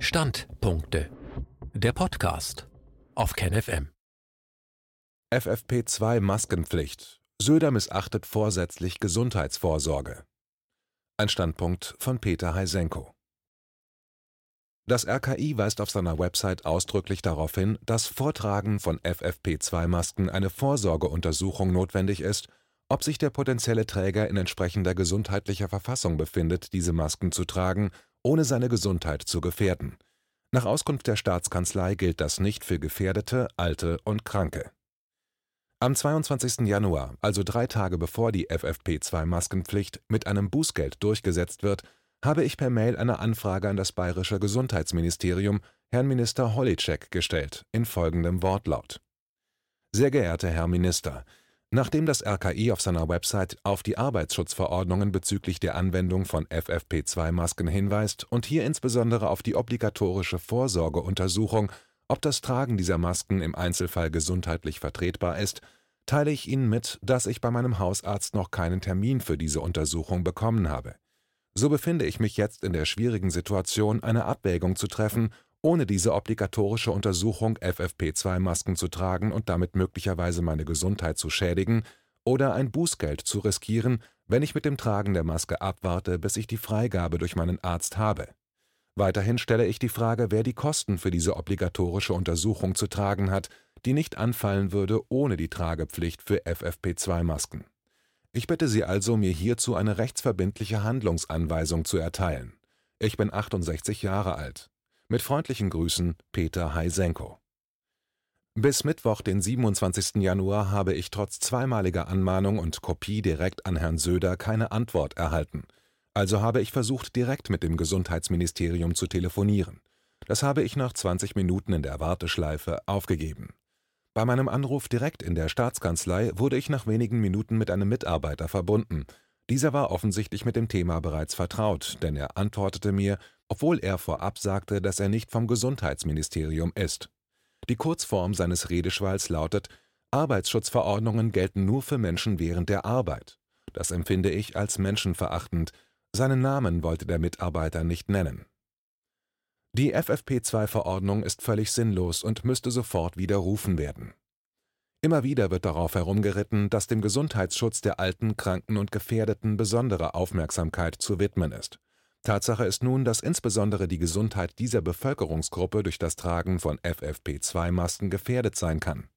Standpunkte. Der Podcast auf KenFM. FFP2 Maskenpflicht. Söder missachtet vorsätzlich Gesundheitsvorsorge. Ein Standpunkt von Peter Heisenko. Das RKI weist auf seiner Website ausdrücklich darauf hin, dass Vortragen von FFP2-Masken eine Vorsorgeuntersuchung notwendig ist, ob sich der potenzielle Träger in entsprechender gesundheitlicher Verfassung befindet, diese Masken zu tragen, ohne seine Gesundheit zu gefährden. Nach Auskunft der Staatskanzlei gilt das nicht für Gefährdete, Alte und Kranke. Am 22. Januar, also drei Tage bevor die FFP2-Maskenpflicht mit einem Bußgeld durchgesetzt wird, habe ich per Mail eine Anfrage an das bayerische Gesundheitsministerium, Herrn Minister Holitschek, gestellt, in folgendem Wortlaut. Sehr geehrter Herr Minister, nachdem das RKI auf seiner Website auf die Arbeitsschutzverordnungen bezüglich der Anwendung von FFP2-Masken hinweist und hier insbesondere auf die obligatorische Vorsorgeuntersuchung, ob das Tragen dieser Masken im Einzelfall gesundheitlich vertretbar ist, teile ich Ihnen mit, dass ich bei meinem Hausarzt noch keinen Termin für diese Untersuchung bekommen habe. So befinde ich mich jetzt in der schwierigen Situation, eine Abwägung zu treffen, ohne diese obligatorische Untersuchung FFP2-Masken zu tragen und damit möglicherweise meine Gesundheit zu schädigen, oder ein Bußgeld zu riskieren, wenn ich mit dem Tragen der Maske abwarte, bis ich die Freigabe durch meinen Arzt habe. Weiterhin stelle ich die Frage, wer die Kosten für diese obligatorische Untersuchung zu tragen hat, die nicht anfallen würde ohne die Tragepflicht für FFP2-Masken ich bitte Sie also, mir hierzu eine rechtsverbindliche Handlungsanweisung zu erteilen. Ich bin 68 Jahre alt. Mit freundlichen Grüßen Peter Heisenko. Bis Mittwoch, den 27. Januar, habe ich trotz zweimaliger Anmahnung und Kopie direkt an Herrn Söder keine Antwort erhalten. Also habe ich versucht, direkt mit dem Gesundheitsministerium zu telefonieren. Das habe ich nach 20 Minuten in der Warteschleife aufgegeben. Bei meinem Anruf direkt in der Staatskanzlei wurde ich nach wenigen Minuten mit einem Mitarbeiter verbunden. Dieser war offensichtlich mit dem Thema bereits vertraut, denn er antwortete mir, obwohl er vorab sagte, dass er nicht vom Gesundheitsministerium ist. Die Kurzform seines Redeschwalls lautet Arbeitsschutzverordnungen gelten nur für Menschen während der Arbeit. Das empfinde ich als menschenverachtend. Seinen Namen wollte der Mitarbeiter nicht nennen. Die FFP2-Verordnung ist völlig sinnlos und müsste sofort widerrufen werden. Immer wieder wird darauf herumgeritten, dass dem Gesundheitsschutz der Alten, Kranken und Gefährdeten besondere Aufmerksamkeit zu widmen ist. Tatsache ist nun, dass insbesondere die Gesundheit dieser Bevölkerungsgruppe durch das Tragen von FFP2-Masken gefährdet sein kann.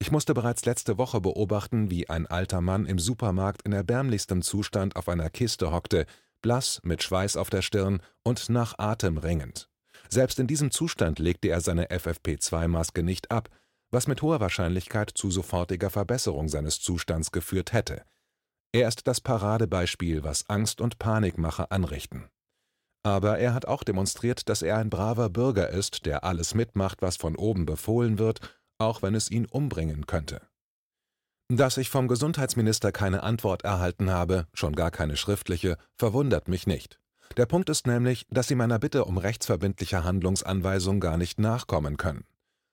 Ich musste bereits letzte Woche beobachten, wie ein alter Mann im Supermarkt in erbärmlichstem Zustand auf einer Kiste hockte, blass, mit Schweiß auf der Stirn und nach Atem ringend. Selbst in diesem Zustand legte er seine FFP2-Maske nicht ab, was mit hoher Wahrscheinlichkeit zu sofortiger Verbesserung seines Zustands geführt hätte. Er ist das Paradebeispiel, was Angst und Panikmache anrichten. Aber er hat auch demonstriert, dass er ein braver Bürger ist, der alles mitmacht, was von oben befohlen wird, auch wenn es ihn umbringen könnte. Dass ich vom Gesundheitsminister keine Antwort erhalten habe, schon gar keine schriftliche, verwundert mich nicht. Der Punkt ist nämlich, dass Sie meiner Bitte um rechtsverbindliche Handlungsanweisung gar nicht nachkommen können.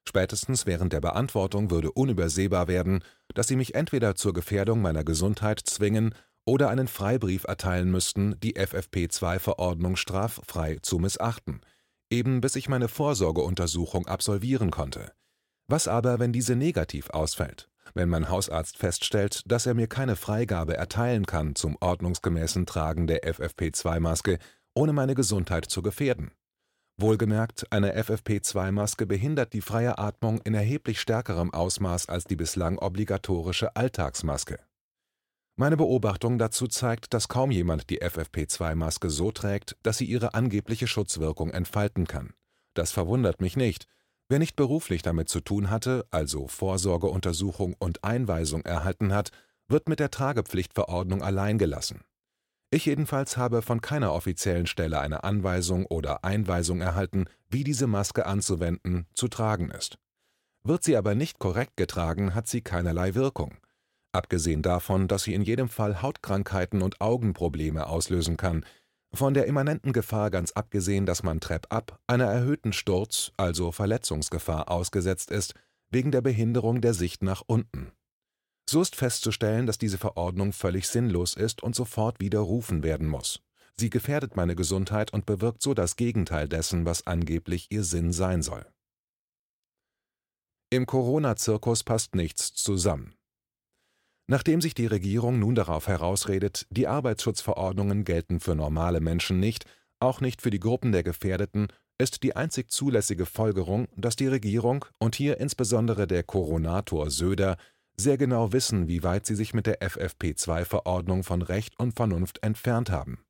Spätestens während der Beantwortung würde unübersehbar werden, dass Sie mich entweder zur Gefährdung meiner Gesundheit zwingen oder einen Freibrief erteilen müssten, die FFP2-Verordnung straffrei zu missachten, eben bis ich meine Vorsorgeuntersuchung absolvieren konnte. Was aber, wenn diese negativ ausfällt? wenn mein Hausarzt feststellt, dass er mir keine Freigabe erteilen kann zum ordnungsgemäßen Tragen der FFP2-Maske, ohne meine Gesundheit zu gefährden. Wohlgemerkt, eine FFP2-Maske behindert die freie Atmung in erheblich stärkerem Ausmaß als die bislang obligatorische Alltagsmaske. Meine Beobachtung dazu zeigt, dass kaum jemand die FFP2-Maske so trägt, dass sie ihre angebliche Schutzwirkung entfalten kann. Das verwundert mich nicht, Wer nicht beruflich damit zu tun hatte, also Vorsorgeuntersuchung und Einweisung erhalten hat, wird mit der Tragepflichtverordnung allein gelassen. Ich jedenfalls habe von keiner offiziellen Stelle eine Anweisung oder Einweisung erhalten, wie diese Maske anzuwenden, zu tragen ist. Wird sie aber nicht korrekt getragen, hat sie keinerlei Wirkung. Abgesehen davon, dass sie in jedem Fall Hautkrankheiten und Augenprobleme auslösen kann, von der immanenten Gefahr ganz abgesehen, dass man treppab einer erhöhten Sturz also Verletzungsgefahr ausgesetzt ist, wegen der Behinderung der Sicht nach unten. So ist festzustellen, dass diese Verordnung völlig sinnlos ist und sofort widerrufen werden muss. sie gefährdet meine Gesundheit und bewirkt so das Gegenteil dessen, was angeblich ihr Sinn sein soll. Im Corona-Zirkus passt nichts zusammen. Nachdem sich die Regierung nun darauf herausredet, die Arbeitsschutzverordnungen gelten für normale Menschen nicht, auch nicht für die Gruppen der Gefährdeten, ist die einzig zulässige Folgerung, dass die Regierung und hier insbesondere der Coronator Söder sehr genau wissen, wie weit sie sich mit der FFP2-Verordnung von Recht und Vernunft entfernt haben.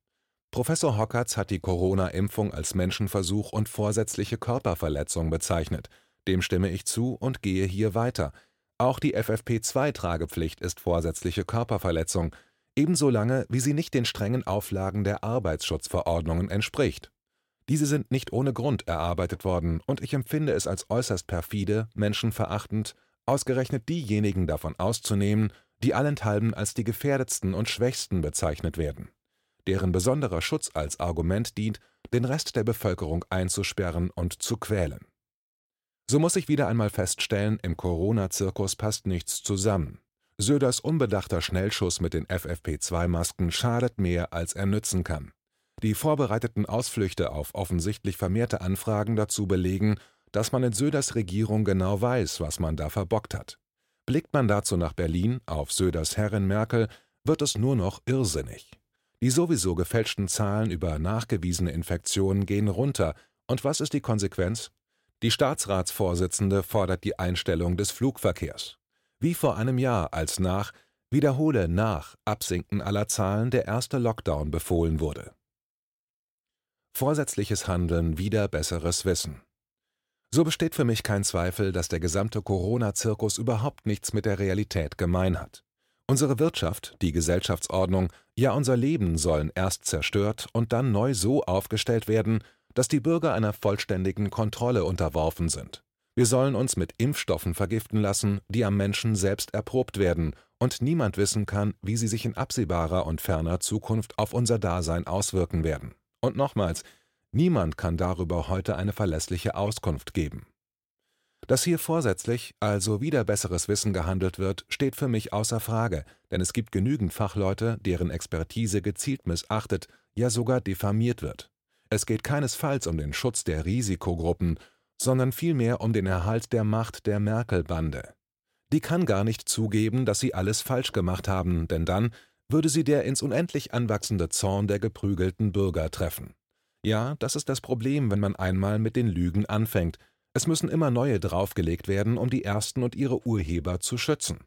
Professor Hockertz hat die Corona-Impfung als Menschenversuch und vorsätzliche Körperverletzung bezeichnet. Dem stimme ich zu und gehe hier weiter. Auch die FFP2-Tragepflicht ist vorsätzliche Körperverletzung, ebenso lange, wie sie nicht den strengen Auflagen der Arbeitsschutzverordnungen entspricht. Diese sind nicht ohne Grund erarbeitet worden, und ich empfinde es als äußerst perfide, menschenverachtend ausgerechnet diejenigen davon auszunehmen, die allenthalben als die gefährdetsten und schwächsten bezeichnet werden, deren besonderer Schutz als Argument dient, den Rest der Bevölkerung einzusperren und zu quälen. So muss ich wieder einmal feststellen, im Corona-Zirkus passt nichts zusammen. Söders unbedachter Schnellschuss mit den FFP2-Masken schadet mehr, als er nützen kann. Die vorbereiteten Ausflüchte auf offensichtlich vermehrte Anfragen dazu belegen, dass man in Söders Regierung genau weiß, was man da verbockt hat. Blickt man dazu nach Berlin, auf Söders Herrin Merkel, wird es nur noch irrsinnig. Die sowieso gefälschten Zahlen über nachgewiesene Infektionen gehen runter, und was ist die Konsequenz? Die Staatsratsvorsitzende fordert die Einstellung des Flugverkehrs. Wie vor einem Jahr, als nach, wiederhole nach Absinken aller Zahlen der erste Lockdown befohlen wurde. Vorsätzliches Handeln wieder besseres Wissen. So besteht für mich kein Zweifel, dass der gesamte Corona-Zirkus überhaupt nichts mit der Realität gemein hat. Unsere Wirtschaft, die Gesellschaftsordnung, ja unser Leben sollen erst zerstört und dann neu so aufgestellt werden, dass die Bürger einer vollständigen Kontrolle unterworfen sind. Wir sollen uns mit Impfstoffen vergiften lassen, die am Menschen selbst erprobt werden, und niemand wissen kann, wie sie sich in absehbarer und ferner Zukunft auf unser Dasein auswirken werden. Und nochmals, Niemand kann darüber heute eine verlässliche Auskunft geben. Dass hier vorsätzlich, also wieder besseres Wissen gehandelt wird, steht für mich außer Frage, denn es gibt genügend Fachleute, deren Expertise gezielt missachtet, ja sogar diffamiert wird. Es geht keinesfalls um den Schutz der Risikogruppen, sondern vielmehr um den Erhalt der Macht der Merkel-Bande. Die kann gar nicht zugeben, dass sie alles falsch gemacht haben, denn dann würde sie der ins Unendlich anwachsende Zorn der geprügelten Bürger treffen. Ja, das ist das Problem, wenn man einmal mit den Lügen anfängt. Es müssen immer neue draufgelegt werden, um die ersten und ihre Urheber zu schützen.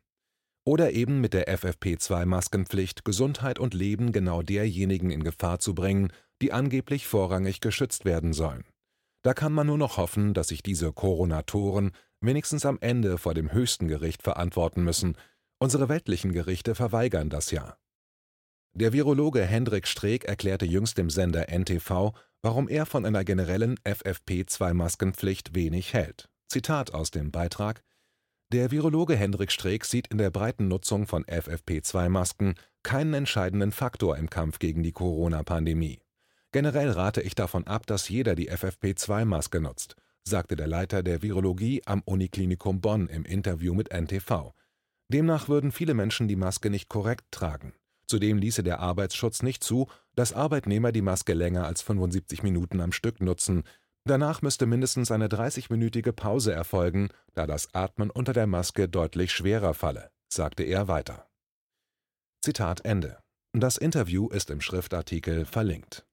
Oder eben mit der FFP2-Maskenpflicht Gesundheit und Leben genau derjenigen in Gefahr zu bringen, die angeblich vorrangig geschützt werden sollen. Da kann man nur noch hoffen, dass sich diese Koronatoren wenigstens am Ende vor dem höchsten Gericht verantworten müssen. Unsere weltlichen Gerichte verweigern das ja. Der Virologe Hendrik Streeck erklärte jüngst dem Sender NTV, warum er von einer generellen FFP2-Maskenpflicht wenig hält. Zitat aus dem Beitrag Der Virologe Hendrik Streeck sieht in der breiten Nutzung von FFP2-Masken keinen entscheidenden Faktor im Kampf gegen die Corona-Pandemie. Generell rate ich davon ab, dass jeder die FFP2-Maske nutzt, sagte der Leiter der Virologie am Uniklinikum Bonn im Interview mit NTV. Demnach würden viele Menschen die Maske nicht korrekt tragen. Zudem ließe der Arbeitsschutz nicht zu, dass Arbeitnehmer die Maske länger als 75 Minuten am Stück nutzen. Danach müsste mindestens eine 30-minütige Pause erfolgen, da das Atmen unter der Maske deutlich schwerer falle, sagte er weiter. Zitat Ende. Das Interview ist im Schriftartikel verlinkt